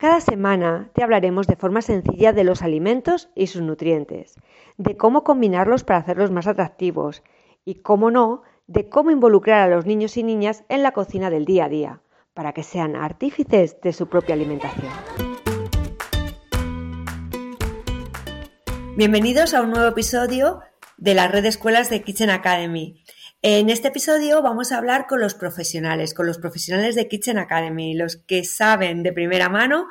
Cada semana te hablaremos de forma sencilla de los alimentos y sus nutrientes, de cómo combinarlos para hacerlos más atractivos y, cómo no, de cómo involucrar a los niños y niñas en la cocina del día a día, para que sean artífices de su propia alimentación. Bienvenidos a un nuevo episodio de la red escuelas de Kitchen Academy. En este episodio vamos a hablar con los profesionales, con los profesionales de Kitchen Academy, los que saben de primera mano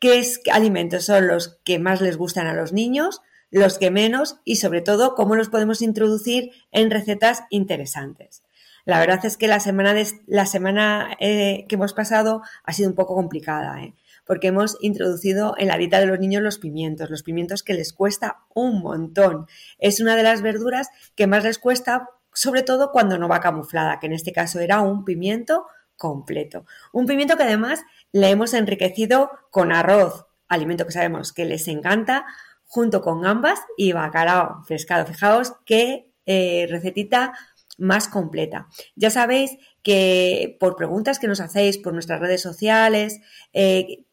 qué alimentos son los que más les gustan a los niños, los que menos y sobre todo cómo los podemos introducir en recetas interesantes. La verdad es que la semana, eh, que hemos pasado ha sido un poco complicada, ¿eh? porque hemos introducido en la dieta de los niños los pimientos, los pimientos que les cuesta un montón. Es una de las verduras que más les cuesta sobre todo cuando no va camuflada, que en este caso era un pimiento completo. Un pimiento que además le hemos enriquecido con arroz, alimento que sabemos que les encanta, junto con gambas y bacalao pescado. Fijaos qué eh, recetita más completa. Ya sabéis que por preguntas que nos hacéis por nuestras redes sociales, eh,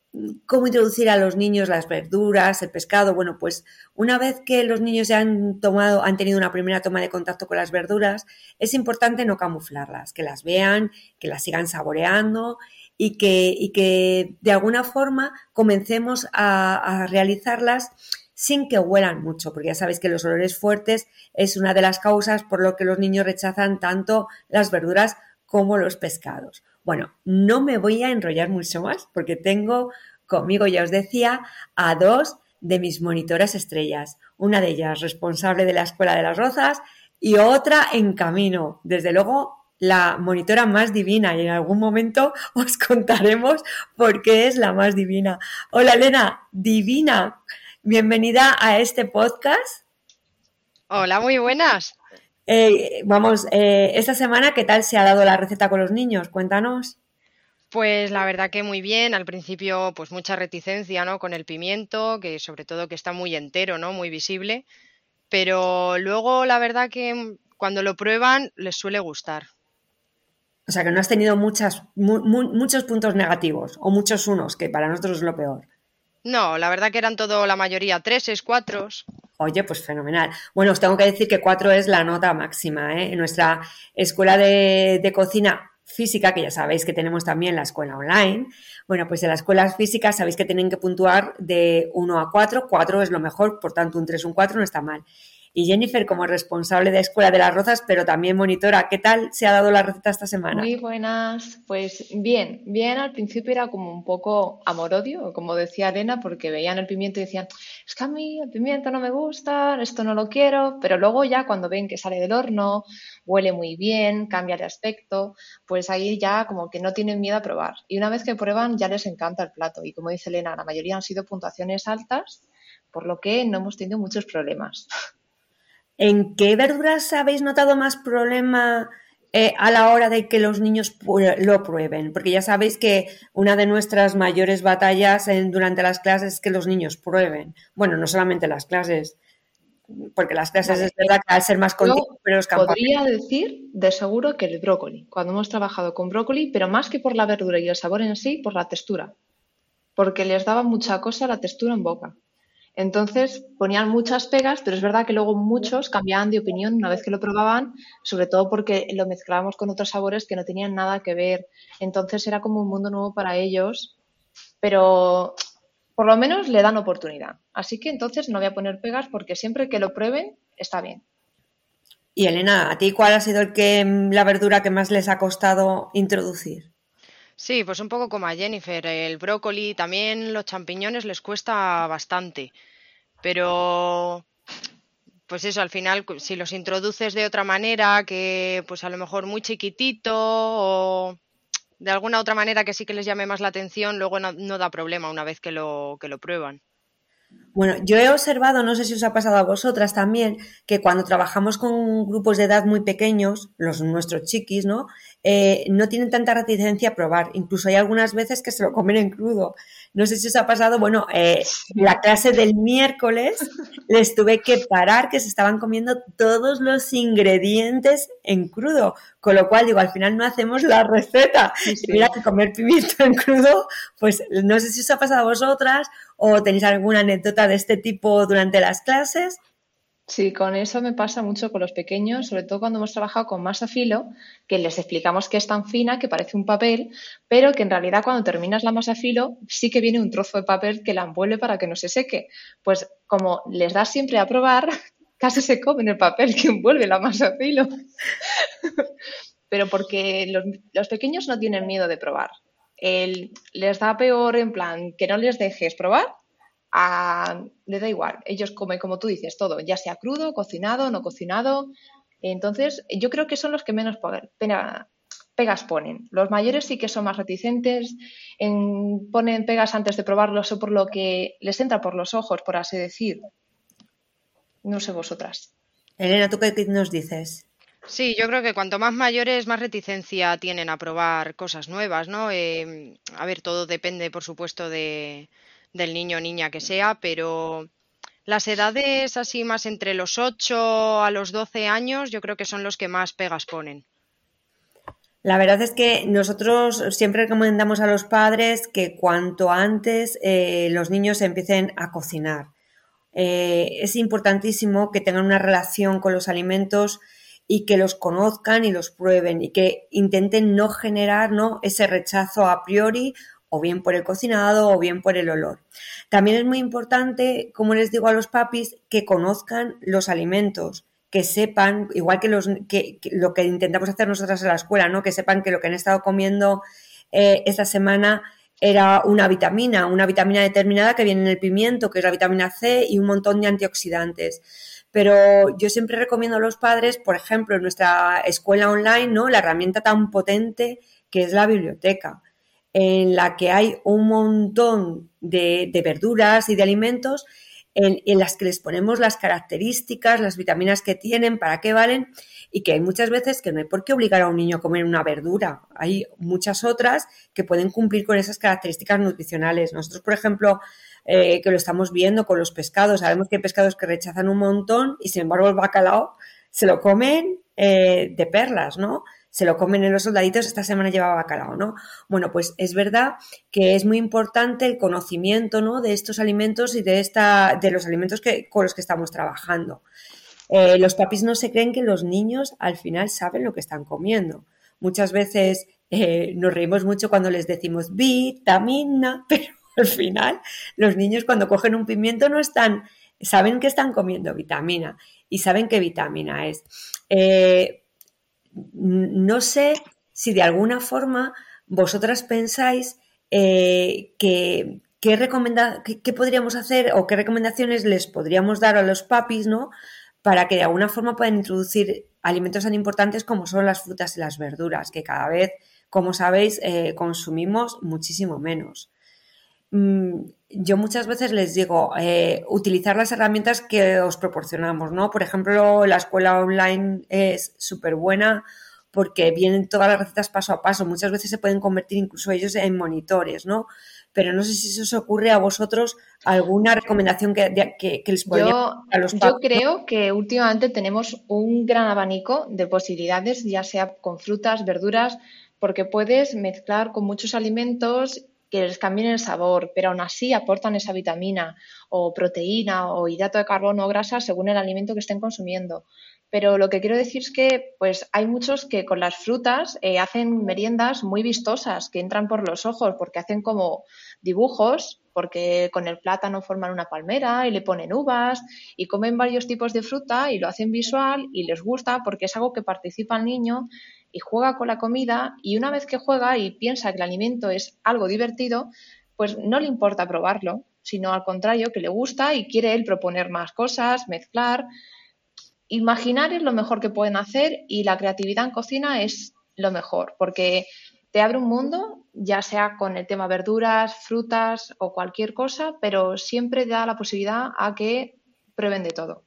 cómo introducir a los niños las verduras, el pescado. Bueno, pues una vez que los niños ya han tomado, han tenido una primera toma de contacto con las verduras, es importante no camuflarlas, que las vean, que las sigan saboreando y que, y que de alguna forma comencemos a, a realizarlas sin que huelan mucho, porque ya sabéis que los olores fuertes es una de las causas por lo que los niños rechazan tanto las verduras como los pescados. Bueno, no me voy a enrollar mucho más porque tengo conmigo, ya os decía, a dos de mis monitoras estrellas. Una de ellas responsable de la Escuela de las Rozas y otra en camino. Desde luego, la monitora más divina y en algún momento os contaremos por qué es la más divina. Hola Elena, divina. Bienvenida a este podcast. Hola, muy buenas. Eh, vamos, eh, esta semana, ¿qué tal se ha dado la receta con los niños? Cuéntanos. Pues la verdad que muy bien. Al principio, pues mucha reticencia, ¿no? Con el pimiento, que sobre todo que está muy entero, ¿no? Muy visible. Pero luego, la verdad que cuando lo prueban, les suele gustar. O sea, que no has tenido muchas, muchos puntos negativos o muchos unos, que para nosotros es lo peor. No, la verdad que eran todo, la mayoría, treses, cuatro. Oye, pues fenomenal. Bueno, os tengo que decir que cuatro es la nota máxima. ¿eh? En nuestra escuela de, de, cocina física, que ya sabéis que tenemos también la escuela online, bueno, pues en las escuelas físicas sabéis que tienen que puntuar de 1 a 4. 4 es lo mejor, por tanto un 3, un 4 no está mal y Jennifer como responsable de Escuela de las Rozas, pero también monitora. ¿Qué tal se ha dado la receta esta semana? Muy buenas, pues bien, bien, al principio era como un poco amor-odio, como decía Elena, porque veían el pimiento y decían, es que a mí el pimiento no me gusta, esto no lo quiero, pero luego ya cuando ven que sale del horno, huele muy bien, cambia de aspecto, pues ahí ya como que no tienen miedo a probar. Y una vez que prueban ya les encanta el plato y como dice Elena, la mayoría han sido puntuaciones altas, por lo que no hemos tenido muchos problemas. ¿En qué verduras habéis notado más problema eh, a la hora de que los niños lo prueben? Porque ya sabéis que una de nuestras mayores batallas durante las clases es que los niños prueben. Bueno, no solamente las clases, porque las clases es verdad que al ser más continuas, pero los Podría decir de seguro que el brócoli, cuando hemos trabajado con brócoli, pero más que por la verdura y el sabor en sí, por la textura, porque les daba mucha cosa la textura en boca. Entonces ponían muchas pegas, pero es verdad que luego muchos cambiaban de opinión una vez que lo probaban, sobre todo porque lo mezclábamos con otros sabores que no tenían nada que ver. Entonces era como un mundo nuevo para ellos, pero por lo menos le dan oportunidad. Así que entonces no voy a poner pegas porque siempre que lo prueben está bien. Y Elena, ¿a ti cuál ha sido el que la verdura que más les ha costado introducir? Sí, pues un poco como a Jennifer. El brócoli, también los champiñones les cuesta bastante. Pero, pues eso, al final, si los introduces de otra manera, que pues a lo mejor muy chiquitito o de alguna otra manera que sí que les llame más la atención, luego no, da problema una vez que lo, que lo prueban. Bueno, yo he observado, no sé si os ha pasado a vosotras también, que cuando trabajamos con grupos de edad muy pequeños, los nuestros chiquis, ¿no? Eh, no tienen tanta reticencia a probar. Incluso hay algunas veces que se lo comen en crudo. No sé si os ha pasado, bueno, eh, la clase del miércoles les tuve que parar que se estaban comiendo todos los ingredientes en crudo. Con lo cual, digo, al final no hacemos la receta. Mira que comer pimiento en crudo, pues no sé si os ha pasado a vosotras o tenéis alguna anécdota de este tipo durante las clases. Sí, con eso me pasa mucho con los pequeños, sobre todo cuando hemos trabajado con masa filo, que les explicamos que es tan fina, que parece un papel, pero que en realidad cuando terminas la masa filo sí que viene un trozo de papel que la envuelve para que no se seque. Pues como les das siempre a probar, casi se comen el papel que envuelve la masa filo. pero porque los, pequeños no tienen miedo de probar. les da peor en plan que no les dejes probar le da igual, ellos comen como tú dices todo, ya sea crudo, cocinado, no cocinado. Entonces, yo creo que son los que menos pegas ponen. Los mayores sí que son más reticentes, ponen pegas antes de probarlos o por lo que les entra por los ojos, por así decir. No sé vosotras. Elena, ¿tú qué nos dices? Sí, yo creo que cuanto más mayores, más reticencia tienen a probar cosas nuevas, ¿no? Eh, a ver, todo depende, por supuesto, de, del niño o niña que sea, pero las edades así más entre los 8 a los 12 años yo creo que son los que más pegas ponen. La verdad es que nosotros siempre recomendamos a los padres que cuanto antes eh, los niños empiecen a cocinar. Eh, es importantísimo que tengan una relación con los alimentos y que los conozcan y los prueben y que intenten no generar ¿no? ese rechazo a priori o bien por el cocinado o bien por el olor. También es muy importante, como les digo a los papis, que conozcan los alimentos, que sepan, igual que, los, que, lo que intentamos hacer nosotras en la escuela, ¿no? que sepan que lo que han estado comiendo eh, esta semana era una vitamina, una vitamina determinada que viene en el pimiento, que es la vitamina C y un montón de antioxidantes. Pero yo siempre recomiendo a los padres, por ejemplo, en nuestra escuela online, ¿no? La herramienta tan potente que es la biblioteca en la que hay un montón de, verduras y de alimentos en, las que les ponemos las características, las vitaminas que tienen, para qué valen, y que hay muchas veces que no hay por qué obligar a un niño a comer una verdura. Hay muchas otras que pueden cumplir con esas características nutricionales. Nosotros, por ejemplo, eh, que lo estamos viendo con los pescados, sabemos que hay pescados que rechazan un montón y sin embargo el bacalao se lo comen eh, de perlas, ¿no? Se lo comen en los soldaditos, esta semana llevaba bacalao, ¿no? Bueno, pues es verdad que es muy importante el conocimiento, ¿no? De estos alimentos y de, esta, de los alimentos que, con los que estamos trabajando. Eh, los papis no se creen que los niños al final saben lo que están comiendo. Muchas veces eh, nos reímos mucho cuando les decimos vitamina, pero al final los niños cuando cogen un pimiento no están, saben que están comiendo vitamina y saben qué vitamina es. Eh, no sé si de alguna forma vosotras pensáis eh, que podríamos hacer o qué recomendaciones les podríamos dar a los papis, ¿no? Para que de alguna forma puedan introducir alimentos tan importantes como son las frutas y las verduras, que cada vez, como sabéis, eh, consumimos muchísimo menos. Mm, yo muchas veces les digo, eh, utilizar las herramientas que os proporcionamos, ¿no? Por ejemplo, la escuela online es súper buena porque vienen todas las recetas paso a paso. Muchas veces se pueden convertir incluso ellos en monitores, ¿no? Pero no sé si se os ocurre a vosotros alguna recomendación que, les podría yo, a los Yo creo que últimamente tenemos un gran abanico de posibilidades, ya sea con frutas, verduras, porque puedes mezclar con muchos alimentos que les cambien el sabor, pero aún así aportan esa vitamina o proteína o hidrato de carbono o grasa según el alimento que estén consumiendo. Pero lo que quiero decir es que pues hay muchos que con las frutas eh, hacen meriendas muy vistosas, que entran por los ojos, porque hacen como dibujos, porque con el plátano forman una palmera y le ponen uvas y comen varios tipos de fruta y lo hacen visual y les gusta porque es algo que participa el niño y juega con la comida y una vez que juega y piensa que el alimento es algo divertido, pues no le importa probarlo, sino al contrario, que le gusta y quiere él proponer más cosas, mezclar. Imaginar es lo mejor que pueden hacer y la creatividad en cocina es lo mejor, porque te abre un mundo, ya sea con el tema verduras, frutas o cualquier cosa, pero siempre da la posibilidad a que prueben de todo.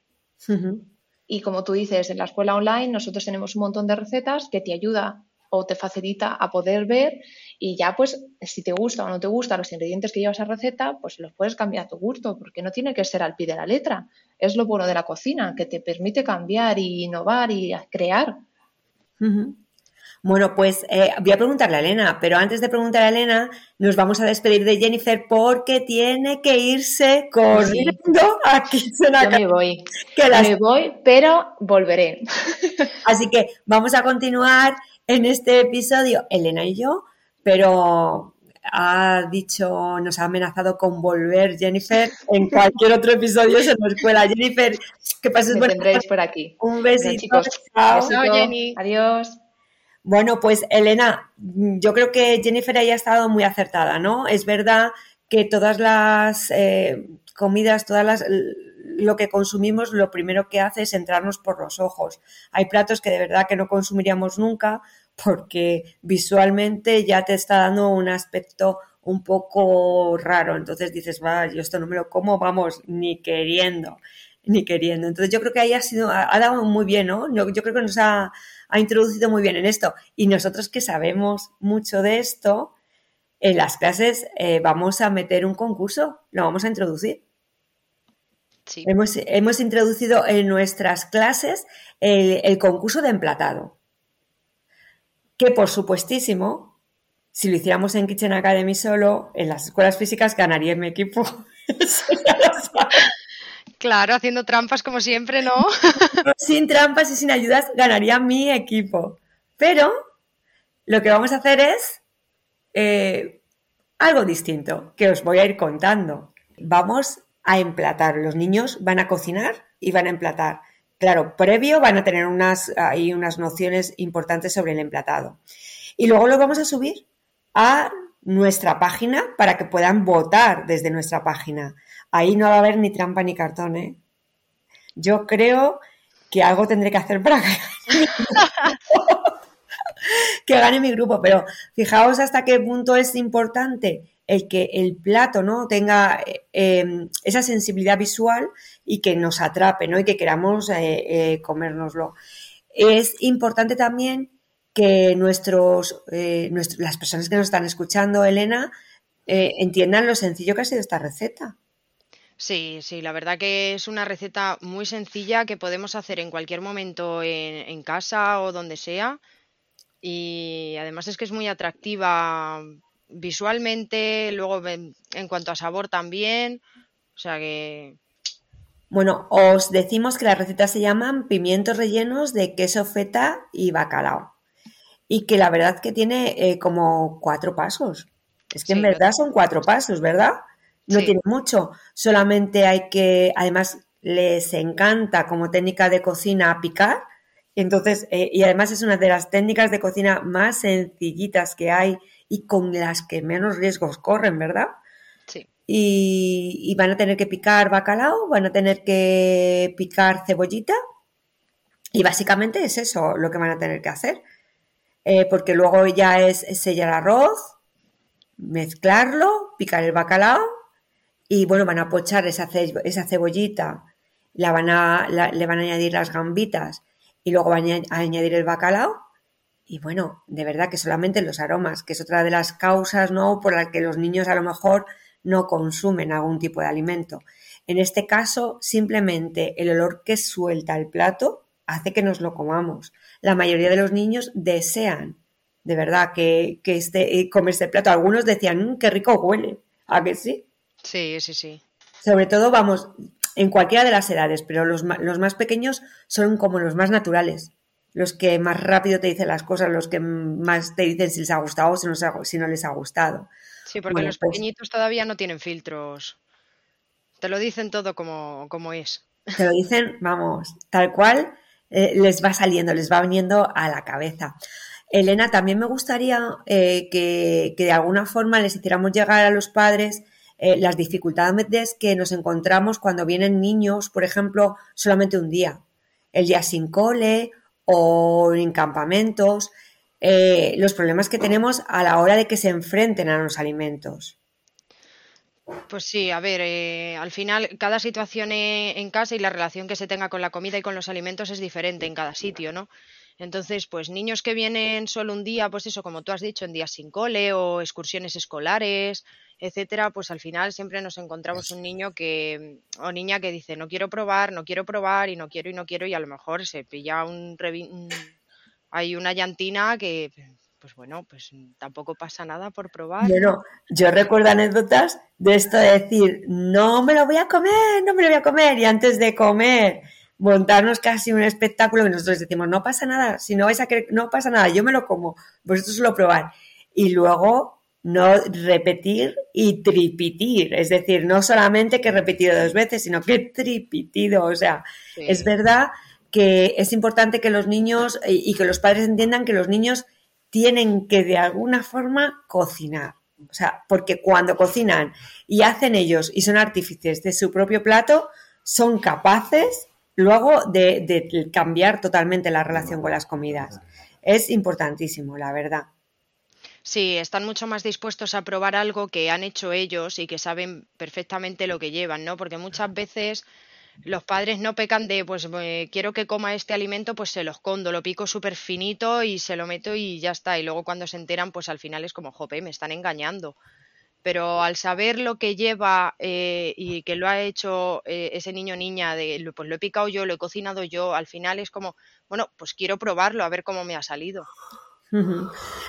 Y como tú dices, en la escuela online nosotros tenemos un montón de recetas que te ayuda o te facilita a poder ver y ya pues si te gusta o no te gustan los ingredientes que lleva esa receta, pues los puedes cambiar a tu gusto, porque no tiene que ser al pie de la letra. Es lo bueno de la cocina, que te permite cambiar y innovar y crear. Bueno, pues eh, voy a preguntarle a Elena, pero antes de preguntar a Elena, nos vamos a despedir de Jennifer porque tiene que irse corriendo aquí. Yo me voy. Me voy, pero volveré. Así que vamos a continuar en este episodio, Elena y yo, pero ha dicho, nos ha amenazado con volver Jennifer en cualquier otro episodio en la escuela. Jennifer, que pases por, por aquí. Un besito. Chao. Jenny. Adiós. Bueno, pues Elena, yo creo que Jennifer haya estado muy acertada, ¿no? Es verdad que todas las eh, comidas, todas las lo que consumimos, lo primero que hace es entrarnos por los ojos. Hay platos que de verdad que no consumiríamos nunca porque visualmente ya te está dando un aspecto un poco raro. Entonces dices, va, yo esto no me lo como, vamos, ni queriendo, ni queriendo. Entonces yo creo que ahí ha sido, ha, dado muy bien, ¿no? Yo, creo que nos ha, introducido muy bien en esto. Y nosotros que sabemos mucho de esto, en las clases eh, vamos a meter un concurso, lo vamos a introducir. Hemos, introducido en nuestras clases el, concurso de emplatado. Que por supuestísimo, si lo hiciéramos en Kitchen Academy solo, en las escuelas físicas ganaría mi equipo. claro, haciendo trampas como siempre, ¿no? sin trampas y sin ayudas ganaría mi equipo. Pero lo que vamos a hacer es eh, algo distinto, que os voy a ir contando. Vamos a emplatar. Los niños van a cocinar y van a emplatar. Claro, previo van a tener unas, ahí unas nociones importantes sobre el emplatado. Y luego lo vamos a subir a nuestra página para que puedan votar desde nuestra página. Ahí no va a haber ni trampa ni cartón, ¿eh? Yo creo que algo tendré que hacer para que gane mi grupo, pero fijaos hasta qué punto es importante el que el plato ¿no? tenga eh, em, esa sensibilidad visual y que nos atrape ¿no? y que queramos eh, eh, comérnoslo. Es importante también que nuestros, las personas que nos están escuchando, Elena, entiendan lo sencillo que ha sido esta receta. Sí, sí, la verdad que es una receta muy sencilla que podemos hacer en cualquier momento en casa o donde sea. Y además es que es muy atractiva visualmente, luego en, cuanto a sabor también. O sea que. Bueno, os decimos que las recetas se llaman pimientos rellenos de queso feta y bacalao. Y que la verdad que tiene eh, como cuatro pasos. Es que en verdad son cuatro pasos, ¿verdad? No tiene mucho. Solamente hay que, además, les encanta como técnica de cocina picar. Entonces, eh, y además es una de las técnicas de cocina más sencillitas que hay y con las que menos riesgos corren, ¿verdad? Sí. Y, van a tener que picar bacalao, van a tener que picar cebollita y básicamente es eso lo que van a tener que hacer. Eh, porque luego ya es, sellar arroz, mezclarlo, picar el bacalao y bueno, van a pochar esa, esa cebollita, la van a, le van a añadir las gambitas y luego van a añadir el bacalao y bueno, de verdad que solamente los aromas, que es otra de las causas, ¿no? Por las que los niños a lo mejor no consumen algún tipo de alimento. En este caso, simplemente el olor que suelta el plato hace que nos lo comamos. La mayoría de los niños desean, de verdad, que, que este, eh, comerse el plato. Algunos decían, mm, qué rico huele. ¿A que sí? Sí, sí, sí. Sobre todo, vamos, en cualquiera de las edades, pero los, los más pequeños son como los más naturales los que más rápido te dicen las cosas, los que más te dicen si les ha gustado o si no, les ha gustado. Sí, porque los pues pequeñitos todavía no tienen filtros. Te lo dicen todo como, como es. Te lo dicen, vamos, tal cual eh, les va saliendo, les va viniendo a la cabeza. Elena, también me gustaría eh, que, de alguna forma les hiciéramos llegar a los padres eh, las dificultades que nos encontramos cuando vienen niños, por ejemplo, solamente un día. El día sin cole o en campamentos. eh, los problemas que tenemos a la hora de que se enfrenten a los alimentos. Pues sí, a ver, eh, al final cada situación e- en casa y la relación que se tenga con la comida y con los alimentos es diferente en cada sitio, ¿no? Entonces, pues niños que vienen solo un día, pues eso, como tú has dicho, en días sin cole o excursiones escolares, etcétera, pues al final siempre nos encontramos un niño que o niña que dice no quiero probar, no quiero probar y no quiero y no quiero y a lo mejor se pilla un, hay una llantina que pues bueno, pues tampoco pasa nada por probar. Yo no, yo recuerdo anécdotas de esto de decir, no me lo voy a comer, no me lo voy a comer, y antes de comer, montarnos casi un espectáculo que nosotros decimos, no pasa nada, si no vais a querer, no pasa nada, yo me lo como, vosotros lo probar. Y luego no repetir y tripitir, es decir, no solamente que repetido dos veces, sino que tripitido, o sea, es verdad que es importante que los niños y que los padres entiendan que los niños tienen que de alguna forma cocinar. O sea, porque cuando cocinan y hacen ellos y son artífices de su propio plato, son capaces luego de, cambiar totalmente la relación con las comidas. Es importantísimo, la verdad. Sí, están mucho más dispuestos a probar algo que han hecho ellos y que saben perfectamente lo que llevan, ¿no? Porque muchas veces los padres no pecan de, pues eh, quiero que coma este alimento, pues se lo escondo, lo pico súper finito y se lo meto y ya está. Y luego cuando se enteran, pues al final es como, jope, me están engañando. Pero al saber lo que lleva eh, y que lo ha hecho eh, ese niño o niña, de, pues lo he picado yo, lo he cocinado yo, al final es como, bueno, pues quiero probarlo, a ver cómo me ha salido.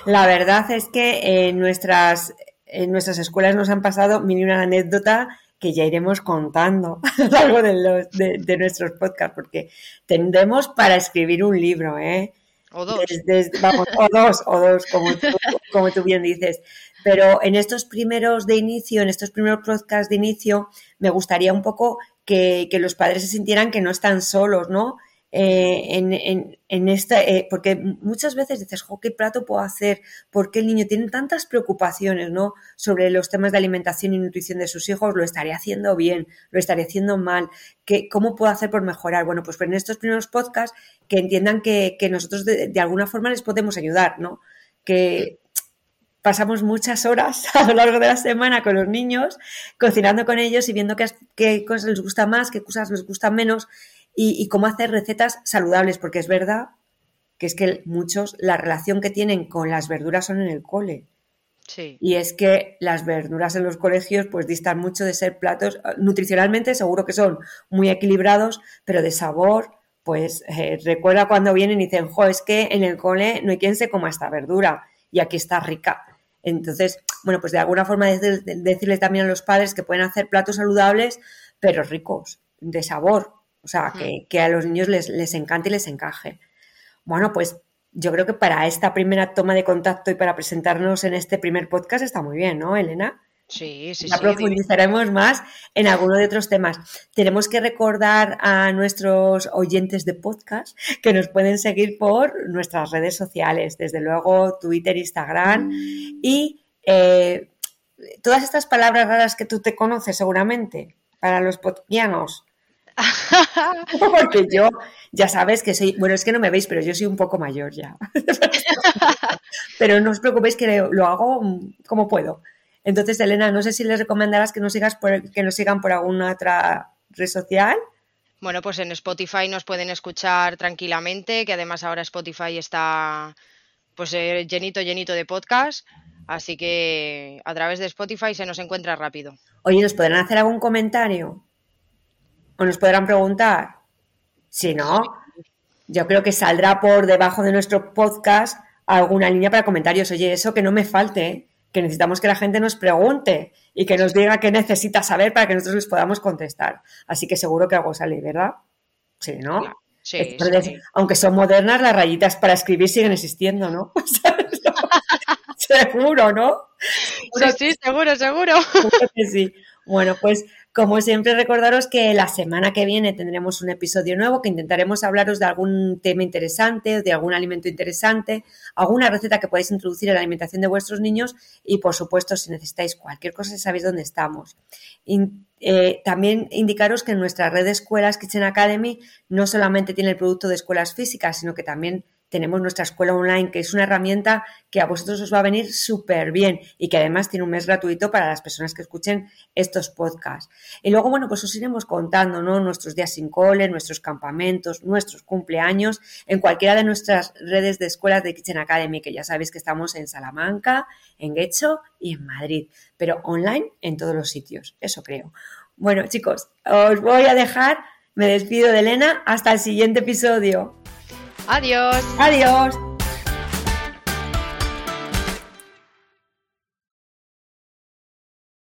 La verdad es que en nuestras, en nuestras escuelas nos han pasado mil una anécdota que ya iremos contando a lo largo de, nuestros podcasts, porque tendremos para escribir un libro, ¿eh? O dos. vamos, o dos, o dos, como tú, como tú bien dices. Pero en estos primeros de inicio, en estos primeros podcasts de inicio, me gustaría un poco que, que los padres se sintieran que no están solos, ¿no? Eh, en, en, esta, eh, porque muchas veces dices, jo, ¿qué plato puedo hacer? Porque el niño tiene tantas preocupaciones, ¿no? Sobre los temas de alimentación y nutrición de sus hijos, lo estaré haciendo bien, lo estaré haciendo mal, ¿Qué, ¿cómo puedo hacer por mejorar? Bueno, pues en estos primeros podcasts que entiendan que, nosotros de, alguna forma les podemos ayudar, ¿no? Que pasamos muchas horas a lo largo de la semana con los niños, cocinando con ellos y viendo qué, qué cosas les gusta más, qué cosas les gustan menos y, cómo hacer recetas saludables, porque es verdad que es que muchos la relación que tienen con las verduras son en el cole. Sí. Y es que las verduras en los colegios pues distan mucho de ser platos, nutricionalmente seguro que son muy equilibrados, pero de sabor, pues eh, recuerda cuando vienen y dicen, jo, es que en el cole no hay quien se coma esta verdura y aquí está rica. Entonces, bueno, pues de alguna forma decirle también a los padres que pueden hacer platos saludables, pero ricos, de sabor, o sea, que, a los niños les, les encante y les encaje. Bueno, pues yo creo que para esta primera toma de contacto y para presentarnos en este primer podcast está muy bien, ¿no, Elena? Sí, sí, ya profundizaremos más en alguno de otros temas. Tenemos que recordar a nuestros oyentes de podcast que nos pueden seguir por nuestras redes sociales, desde luego Twitter, Instagram y eh, todas estas palabras raras que tú te conoces seguramente para los podquianos. Porque yo, ya sabes que soy, bueno, es que no me veis, pero yo soy un poco mayor ya. pero no os preocupéis que lo hago como puedo. Entonces, Elena, no sé si les recomendarás que nos, sigas por, que nos sigan por alguna otra red social. Bueno, pues en Spotify nos pueden escuchar tranquilamente, que además ahora Spotify está pues eh, llenito, llenito de podcast. Así que a través de Spotify se nos encuentra rápido. Oye, ¿nos podrán hacer algún comentario? O nos podrán preguntar. Si no, yo creo que saldrá por debajo de nuestro podcast alguna línea para comentarios. Oye, eso que no me falte, ¿eh? que necesitamos que la gente nos pregunte y que nos diga qué necesita saber para que nosotros les podamos contestar. Así que seguro que algo sale, ¿verdad? Sí, ¿no? Sí, Aunque son modernas, las rayitas para escribir siguen existiendo, ¿no? seguro, ¿no? sí, sí, seguro, seguro. seguro que sí. Bueno, pues como siempre, recordaros que la semana que viene tendremos un episodio nuevo que intentaremos hablaros de algún tema interesante, de algún alimento interesante, alguna receta que podáis introducir en la alimentación de vuestros niños y, por supuesto, si necesitáis cualquier cosa, sabéis dónde estamos. Eh, también indicaros que en nuestra red de escuelas Kitchen Academy no solamente tiene el producto de escuelas físicas, sino que también tenemos nuestra escuela online, que es una herramienta que a vosotros os va a venir súper bien y que además tiene un mes gratuito para las personas que escuchen estos podcasts. Y luego, bueno, pues os iremos contando, ¿no? Nuestros días sin cole, nuestros campamentos, nuestros cumpleaños, en cualquiera de nuestras redes de escuelas de Kitchen Academy, que ya sabéis que estamos en Salamanca, en Guecho y en Madrid, pero online en todos los sitios, eso creo. Bueno, chicos, os voy a dejar, me despido de Elena, hasta el siguiente episodio. Adiós. Adiós.